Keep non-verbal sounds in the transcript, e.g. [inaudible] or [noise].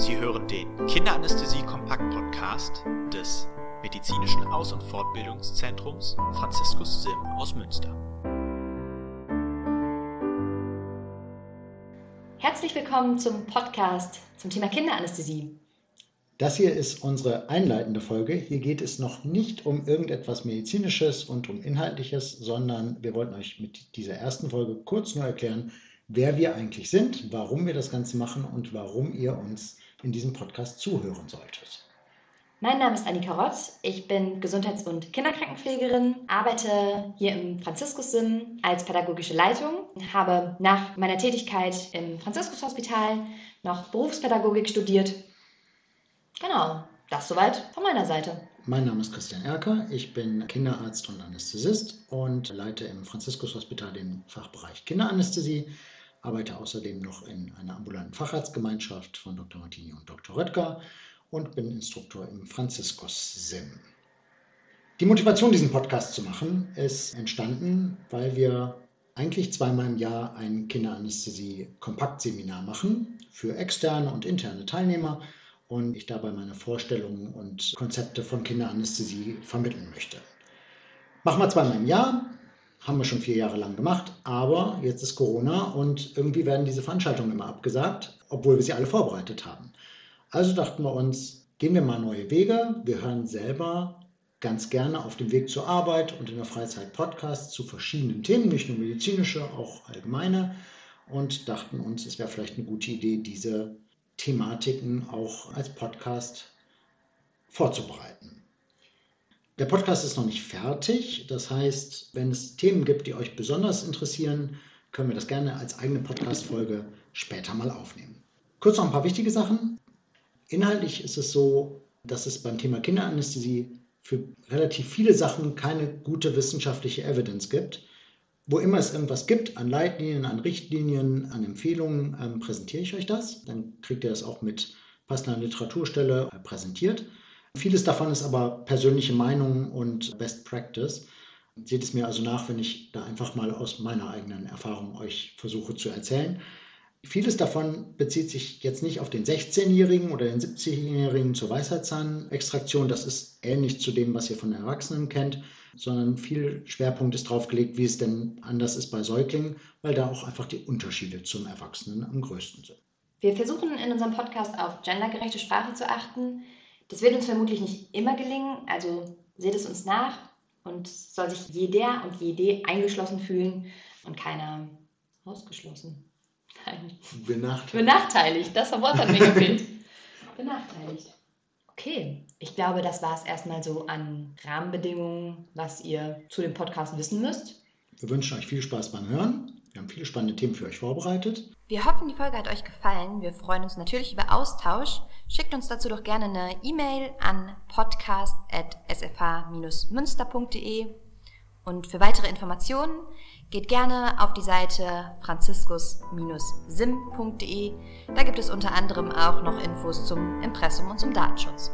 Sie hören den Kinderanästhesie-Kompakt-Podcast des Medizinischen Aus- und Fortbildungszentrums Franziskus Sim aus Münster. Herzlich willkommen zum Podcast zum Thema Kinderanästhesie. Das hier ist unsere einleitende Folge. Hier geht es noch nicht um irgendetwas Medizinisches und um Inhaltliches, sondern wir wollten euch mit dieser ersten Folge kurz nur erklären, wer wir eigentlich sind, warum wir das Ganze machen und warum ihr uns in diesem Podcast zuhören solltet. Mein Name ist Annika Rotz, ich bin Gesundheits- und Kinderkrankenpflegerin, arbeite hier im Franziskus-Sim als pädagogische Leitung, habe nach meiner Tätigkeit im Franziskus-Hospital noch Berufspädagogik studiert. Genau, das soweit von meiner Seite. Mein Name ist Christian Erker, ich bin Kinderarzt und Anästhesist und leite im Franziskus-Hospital den Fachbereich Kinderanästhesie arbeite außerdem noch in einer ambulanten Facharztgemeinschaft von Dr. Martini und Dr. Röttger und bin Instruktor im Franziskus-SIM. Die Motivation, diesen Podcast zu machen, ist entstanden, weil wir eigentlich zweimal im Jahr ein Kinderanästhesie-Kompaktseminar machen für externe und interne Teilnehmer und ich dabei meine Vorstellungen und Konzepte von Kinderanästhesie vermitteln möchte. Machen wir zweimal im Jahr, haben wir schon vier Jahre lang gemacht, aber jetzt ist Corona und irgendwie werden diese Veranstaltungen immer abgesagt, obwohl wir sie alle vorbereitet haben. Also dachten wir uns, gehen wir mal neue Wege. Wir hören selber ganz gerne auf dem Weg zur Arbeit und in der Freizeit Podcasts zu verschiedenen Themen, nicht nur medizinische, auch allgemeine und dachten uns, es wäre vielleicht eine gute Idee, diese Thematiken auch als Podcast vorzubereiten. Der Podcast ist noch nicht fertig. Das heißt, wenn es Themen gibt, die euch besonders interessieren, können wir das gerne als eigene Podcast-Folge später mal aufnehmen. Kurz noch ein paar wichtige Sachen. Inhaltlich ist es so, dass es beim Thema Kinderanästhesie für relativ viele Sachen keine gute wissenschaftliche Evidence gibt. Wo immer es irgendwas gibt, an Leitlinien, an Richtlinien, an Empfehlungen, ähm, präsentiere ich euch das. Dann kriegt ihr das auch mit passender Literaturstelle präsentiert. Vieles davon ist aber persönliche Meinung und Best Practice. Seht es mir also nach, wenn ich da einfach mal aus meiner eigenen Erfahrung euch versuche zu erzählen. Vieles davon bezieht sich jetzt nicht auf den 16-Jährigen oder den 17-Jährigen zur Weisheitszahnextraktion. Das ist ähnlich zu dem, was ihr von Erwachsenen kennt, sondern viel Schwerpunkt ist drauf gelegt, wie es denn anders ist bei Säuglingen, weil da auch einfach die Unterschiede zum Erwachsenen am größten sind. Wir versuchen in unserem Podcast auf gendergerechte Sprache zu achten. Das wird uns vermutlich nicht immer gelingen, also seht es uns nach und soll sich jeder und jede eingeschlossen fühlen und keiner ausgeschlossen. Nein. [laughs] Benachteiligt. Benachteiligt, das Wort hat mir gefehlt. [laughs] Benachteiligt. Okay, ich glaube, das war es erstmal so an Rahmenbedingungen, was ihr zu dem Podcast wissen müsst. Wir wünschen euch viel Spaß beim Hören. Wir haben viele spannende Themen für euch vorbereitet. Wir hoffen, die Folge hat euch gefallen. Wir freuen uns natürlich über Austausch. Schickt uns dazu doch gerne eine E-Mail an podcast.sfh-münster.de. Und für weitere Informationen geht gerne auf die Seite franziskus-sim.de. Da gibt es unter anderem auch noch Infos zum Impressum und zum Datenschutz.